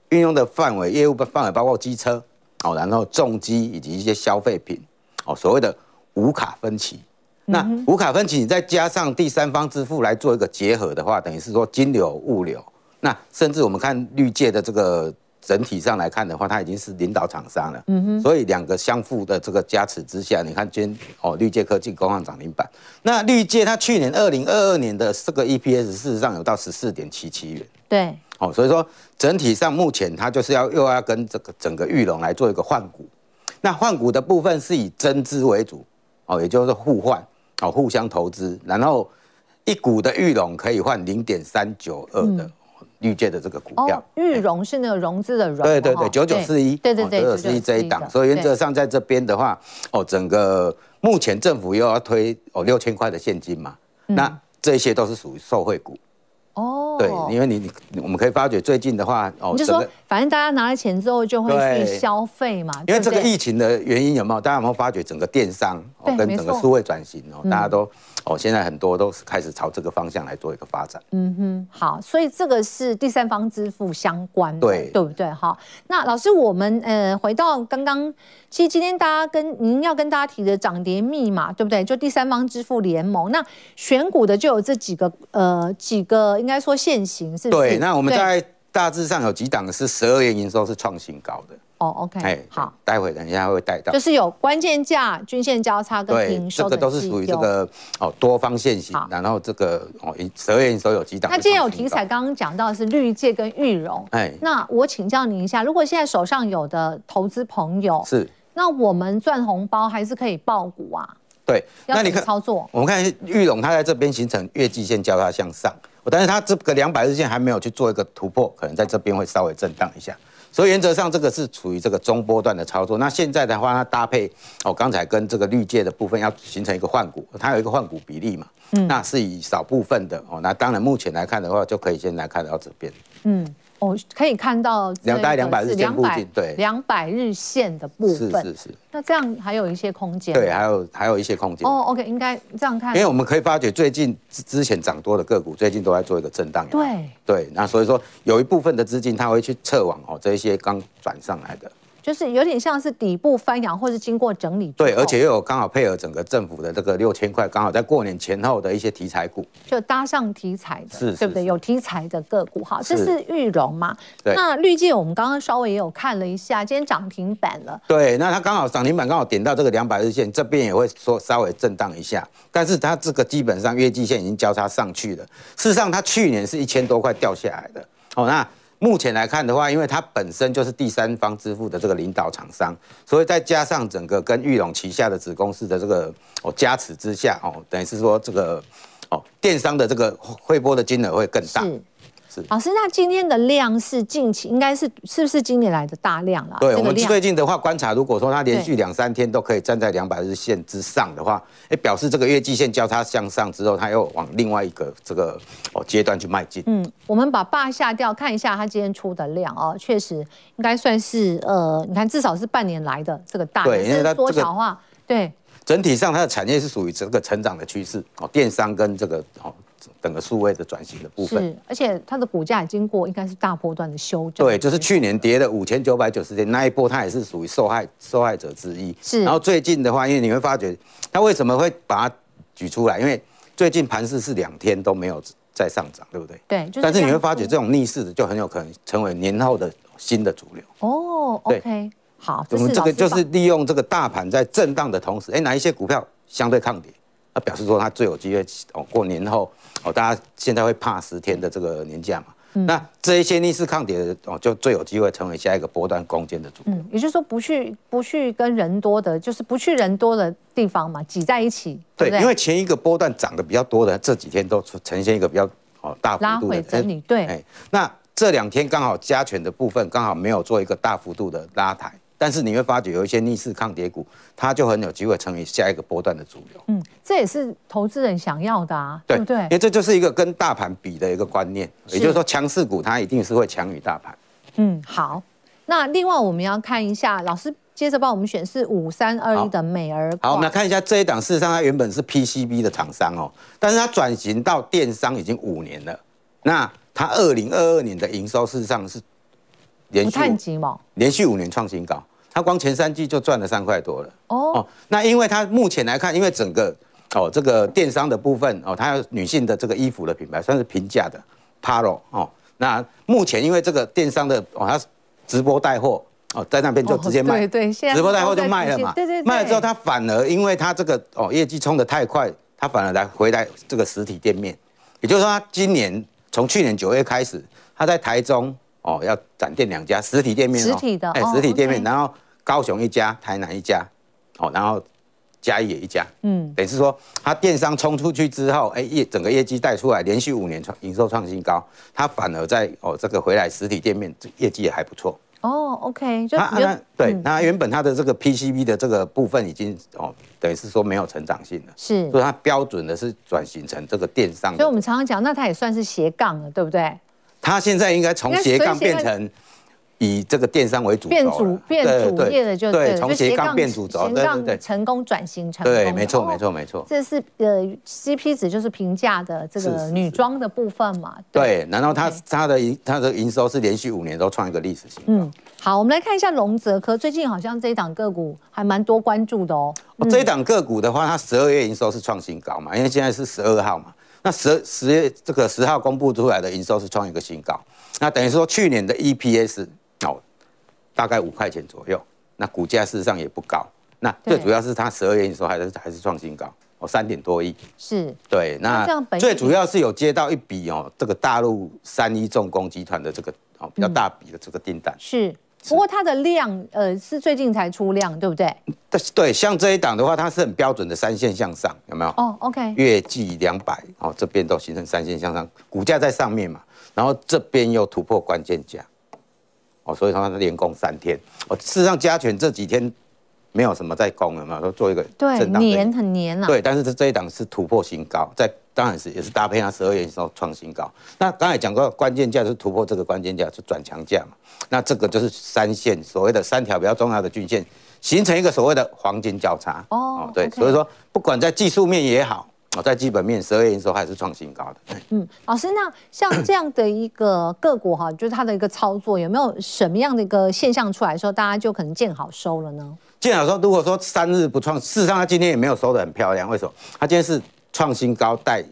运用的范围业务的范围包括机车哦，然后重机以及一些消费品哦，所谓的。无卡分期，那无卡分期，你再加上第三方支付来做一个结合的话，等于是说金流、物流，那甚至我们看绿界的这个整体上来看的话，它已经是领导厂商了。嗯哼，所以两个相互的这个加持之下，你看今天哦，绿界科技工行涨停板。那绿界它去年二零二二年的这个 EPS 事实上有到十四点七七元。对，哦，所以说整体上目前它就是要又要跟这个整个玉龙来做一个换股，那换股的部分是以增资为主。哦，也就是互换，哦，互相投资，然后一股的裕隆可以换零点三九二的绿界的这个股票。裕隆是那个融资的融。对对对，九九四一，对对对，九九四一这一档。所以原则上在这边的话，哦，整个目前政府又要推哦六千块的现金嘛，那这些都是属于受惠股。哦，对，因为你你我们可以发觉最近的话，哦，就说反正大家拿了钱之后就会去消费嘛。因为这个疫情的原因有没有？大家有没有发觉整个电商哦跟整个数位转型哦，大家都哦现在很多都是开始朝这个方向来做一个发展。嗯哼，好，所以这个是第三方支付相关的，对对不对？好，那老师，我们呃回到刚刚。其实今天大家跟您要跟大家提的涨跌密码，对不对？就第三方支付联盟，那选股的就有这几个呃几个，应该说现行是？对，那我们在大致上有几档是十二月营收是创新高的。哦，OK，哎，好，待会等一下会带到，就是有关键价、均线交叉跟平收的，这个都是属于这个哦多方线型。然后这个哦十二月营收有几档？那今天有题材，刚刚讲到的是绿界跟裕荣。哎，那我请教您一下，如果现在手上有的投资朋友是，那我们赚红包还是可以爆股啊？对，那你看操作，我们看裕隆，它在这边形成月季线交叉向上，但是它这个两百日线还没有去做一个突破，可能在这边会稍微震荡一下。所以原则上，这个是处于这个中波段的操作。那现在的话，它搭配哦，刚才跟这个绿界的部分要形成一个换股，它有一个换股比例嘛，嗯，那是以少部分的哦。那当然目前来看的话，就可以先来看到这边，嗯。哦，可以看到两大概两百日线附近，对，两百日线的部分是是是。那这样还有一些空间，对，还有还有一些空间。哦，OK，应该这样看，因为我们可以发觉最近之之前涨多的个股，最近都在做一个震荡。对对，那所以说有一部分的资金，它会去撤往哦这一些刚转上来的。就是有点像是底部翻扬，或是经过整理。对，而且又有刚好配合整个政府的这个六千块，刚好在过年前后的一些题材股，就搭上题材的，是，对不对？有题材的个股，哈，这是裕隆嘛？对。那绿界我们刚刚稍微也有看了一下，今天涨停板了。对，那它刚好涨停板刚好点到这个两百日线，这边也会说稍微震荡一下，但是它这个基本上月季线已经交叉上去了。事实上，它去年是一千多块掉下来的。哦，那。目前来看的话，因为它本身就是第三方支付的这个领导厂商，所以再加上整个跟玉龙旗下的子公司的这个哦加持之下哦，等于是说这个哦电商的这个汇拨的金额会更大。老师，那今天的量是近期应该是是不是今年来的大量了？对，我们最近的话观察，如果说它连续两三天都可以站在两百日线之上的话，哎，表示这个月季线交叉向上之后，它又往另外一个这个哦阶段去迈进。嗯，我们把霸下掉，看一下它今天出的量哦，确实应该算是呃，你看至少是半年来的这个大量，对，因为它缩小化，对，整体上它的产业是属于这个成长的趋势哦，电商跟这个哦。整个数位的转型的部分是，而且它的股价也经过应该是大波段的修正。对，就是去年跌了五千九百九十点那一波，它也是属于受害受害者之一。是，然后最近的话，因为你会发觉它为什么会把它举出来？因为最近盘势是两天都没有再上涨，对不对？对。就是、但是你会发觉这种逆势的就很有可能成为年后的新的主流。哦，OK，好。我们这个就是利用这个大盘在震荡的同时，哎，哪一些股票相对抗跌？那表示说它最有机会哦，过年后。哦，大家现在会怕十天的这个年假嘛？嗯、那这一些逆势抗跌的哦，就最有机会成为下一个波段攻坚的主。嗯，也就是说不去不去跟人多的，就是不去人多的地方嘛，挤在一起。对，对，因为前一个波段涨得比较多的这几天都呈现一个比较哦大幅度的拉回整理。对，哎，那这两天刚好加权的部分刚好没有做一个大幅度的拉抬。但是你会发觉有一些逆势抗跌股，它就很有机会成为下一个波段的主流。嗯，这也是投资人想要的啊，对不对？因为这就是一个跟大盘比的一个观念，也就是说强势股它一定是会强于大盘。嗯，好。那另外我们要看一下，老师接着帮我们选是五三二一的美而。好，我们来看一下这一档，事实上它原本是 PCB 的厂商哦，但是它转型到电商已经五年了。那它二零二二年的营收事实上是连续连续五年创新高。它光前三季就赚了三块多了哦哦，那因为它目前来看，因为整个哦这个电商的部分哦，它有女性的这个衣服的品牌算是平价的 Paro 哦，那目前因为这个电商的哦，它直播带货哦，在那边就直接卖，对对，直播带货就卖了嘛，对对，卖了之后它反而因为它这个哦业绩冲得太快，它反而来回来这个实体店面，也就是说他今年从去年九月开始，他在台中。哦，要展店两家实体店面，实体的，哎，实体店面，然后高雄一家，台南一家，哦，然后嘉义也一家，嗯，等于是说，他电商冲出去之后，哎，业整个业绩带出来，连续五年创营收创新高，他反而在哦这个回来实体店面业绩也还不错。哦，OK，就他那对，那原本他的这个 PCB 的这个部分已经哦，等于是说没有成长性了，是，所以它标准的是转型成这个电商。所以我们常常讲，那它也算是斜杠了，对不对？他现在应该从斜杠变成以这个电商为主，变主变主业的就对，从斜杠变主轴，对对对，成功转型成功，对，没错没错没错。这是呃 CP 值就是平价的这个女装的部分嘛？对，然后它它的营它的营收是连续五年都创一个历史新高。嗯，好，我们来看一下龙泽科，最近好像这一档个股还蛮多关注的哦。这一档个股的话，它十二月营收是创新高嘛？因为现在是十二号嘛。那十十月这个十号公布出来的营收是创一个新高，那等于说去年的 EPS 哦，大概五块钱左右，那股价事实上也不高，那最主要是它十二月营收还是还是创新高哦，三点多亿，是，对，那最主要是有接到一笔哦，这个大陆三一重工集团的这个哦比较大笔的这个订单，嗯、是。不过它的量，呃，是最近才出量，对不对？对，像这一档的话，它是很标准的三线向上，有没有？哦，OK。月季两百，哦，这边都形成三线向上，股价在上面嘛，然后这边又突破关键价，哦，所以说它连攻三天。哦，事实上加权这几天没有什么在攻了嘛，都做一个对，黏很黏啊。对，但是这这一档是突破新高，在当然是也是搭配它十二月营收创新高。那刚才讲过关键价是突破这个关键价是转强价嘛。那这个就是三线所谓的三条比较重要的均线，形成一个所谓的黄金交叉。哦，对，所以说不管在技术面也好，哦，在基本面十二月营收还是创新高的。嗯，老师，那像这样的一个个股哈，就是它的一个操作有没有什么样的一个现象出来的时候，大家就可能见好收了呢？见好收，如果说三日不创，事实上它今天也没有收的很漂亮，为什么？它今天是创新高带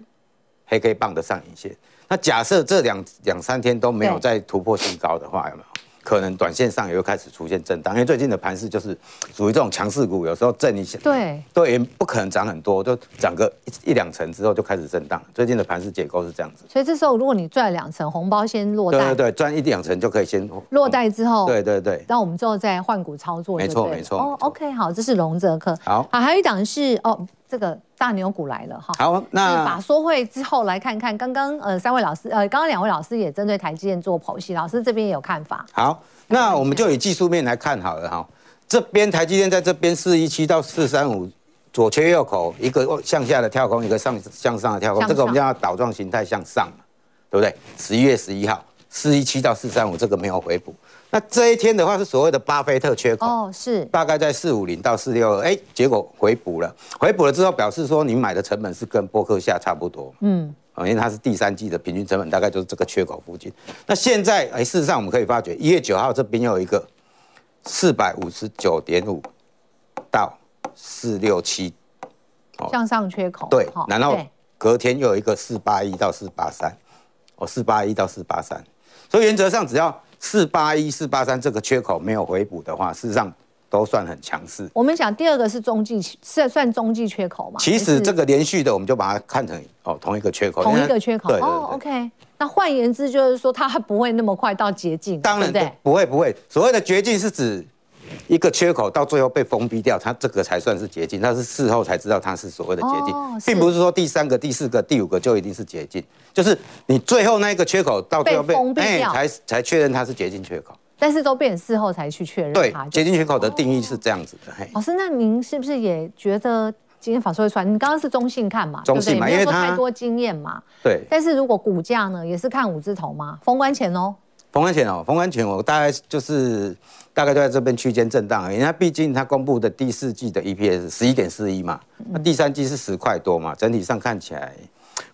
黑 K 棒的上影线。那假设这两两三天都没有再突破新高的话，有没有？可能短线上也会开始出现震荡，因为最近的盘势就是属于这种强势股，有时候震一下，对，对，也不可能涨很多，就涨个一一两成之后就开始震荡。最近的盘势结构是这样子，所以这时候如果你赚两成红包先落袋，对对对，赚一两成就可以先落袋之后，对对对，那我们之后再换股操作，没错没错。哦，OK，好，这是龙泽科，好，好，还有一档是哦。这个大牛股来了哈，好，那法说会之后来看看，刚刚呃三位老师呃刚刚两位老师也针对台积电做剖析，老师这边也有看法。好，那我们就以技术面来看好了哈，这边台积电在这边四一七到四三五左缺右口，一个向下的跳空，一个上向上的跳空，这个我们叫倒状形态向上嘛，对不对？十一月十一号四一七到四三五这个没有回补。那这一天的话是所谓的巴菲特缺口。哦，是。大概在四五零到四六二，哎，结果回补了，回补了之后表示说你买的成本是跟波克夏差不多，嗯，因为它是第三季的平均成本大概就是这个缺口附近。那现在哎，事实上我们可以发觉一月九号这边又有一个四百五十九点五到四六七，向上缺口，对，然后隔天又有一个四八一到四八三，哦，四八一到四八三，所以原则上只要。四八一四八三这个缺口没有回补的话，事实上都算很强势。我们讲第二个是中继，是算中继缺口吗？其实这个连续的，我们就把它看成哦同一个缺口。同一个缺口。哦，OK。那换言之就是说，它不会那么快到绝境。当然不会不会。所谓的绝境是指。一个缺口到最后被封闭掉，它这个才算是捷径。它是事后才知道它是所谓的捷径，哦、并不是说第三个、第四个、第五个就一定是捷径。就是你最后那一个缺口到最后被，被封闭掉，欸、才才确认它是捷径缺口。但是都变成事后才去确认。对，捷径缺口的定义是这样子的。哦、老师，那您是不是也觉得今天法说会出来？你刚刚是中性看嘛？中性嘛，因为太多经验嘛。对。但是如果股价呢，也是看五字头嘛？封关前哦。封安全哦，封关前我大概就是。大概都在这边区间震荡，因为它毕竟它公布的第四季的 EPS 十一点四一嘛，那第三季是十块多嘛，整体上看起来，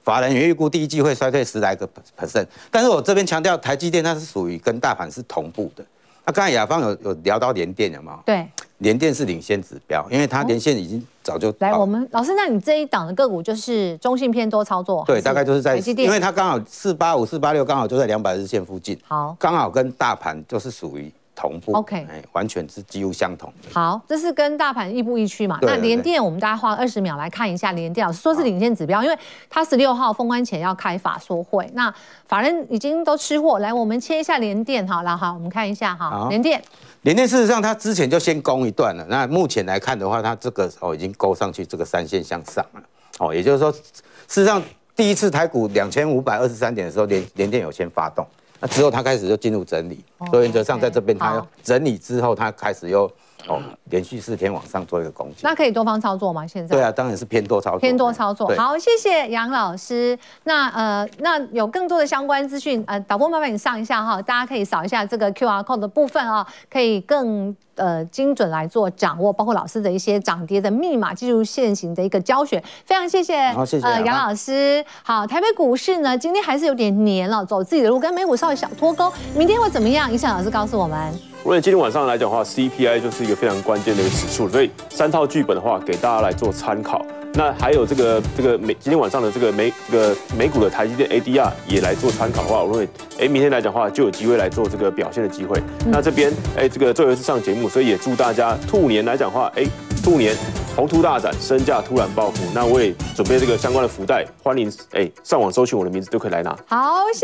法人也预估第一季会衰退十来个 percent。但是我这边强调，台积电它是属于跟大盘是同步的。那刚才雅芳有有聊到联电有没有？对，联电是领先指标，因为它连线已经早就来。我们老师，那你这一档的个股就是中性偏多操作？对，大概就是在，因为它刚好四八五四八六刚好就在两百日线附近，好，刚好跟大盘就是属于。同步，OK，完全是几乎相同的。好，这是跟大盘亦步亦趋嘛。那联电，我们大家花二十秒来看一下联电，说是领先指标，因为它十六号封关前要开法说会，那法人已经都吃货。来，我们切一下联电，好了，好，我们看一下哈，联电，联电事实上它之前就先攻一段了。那目前来看的话，它这个哦已经勾上去这个三线向上了。哦，也就是说，事实上第一次台股两千五百二十三点的时候，联联电有先发动。那之后，他开始就进入整理，所以原则上在这边，他整理之后，他开始又哦连续四天往上做一个攻击。那可以多方操作吗？现在？对啊，当然是偏多操作。偏多操作。好，谢谢杨老师。那呃，那有更多的相关资讯，呃，导播麻烦你上一下哈，大家可以扫一下这个 QR code 的部分啊，可以更。呃，精准来做掌握，包括老师的一些涨跌的密码，进入现行的一个教学，非常谢谢。好，谢谢。呃，杨老师，好，台北股市呢，今天还是有点黏了，走自己的路，跟美股稍微小脱钩。明天会怎么样？贻程老师告诉我们。如果今天晚上来讲的话，CPI 就是一非常关键的一个指数。所以三套剧本的话，给大家来做参考。那还有这个这个美今天晚上的这个美这个美股的台积电 ADR 也来做参考的话，我认为哎，明天来讲的话就有机会来做这个表现的机会。那这边哎，这个最后一次上节目，所以也祝大家兔年来讲的话，哎，兔年鸿图大展，身价突然暴富。那我也准备这个相关的福袋，欢迎哎上网搜寻我的名字就可以来拿。好，谢。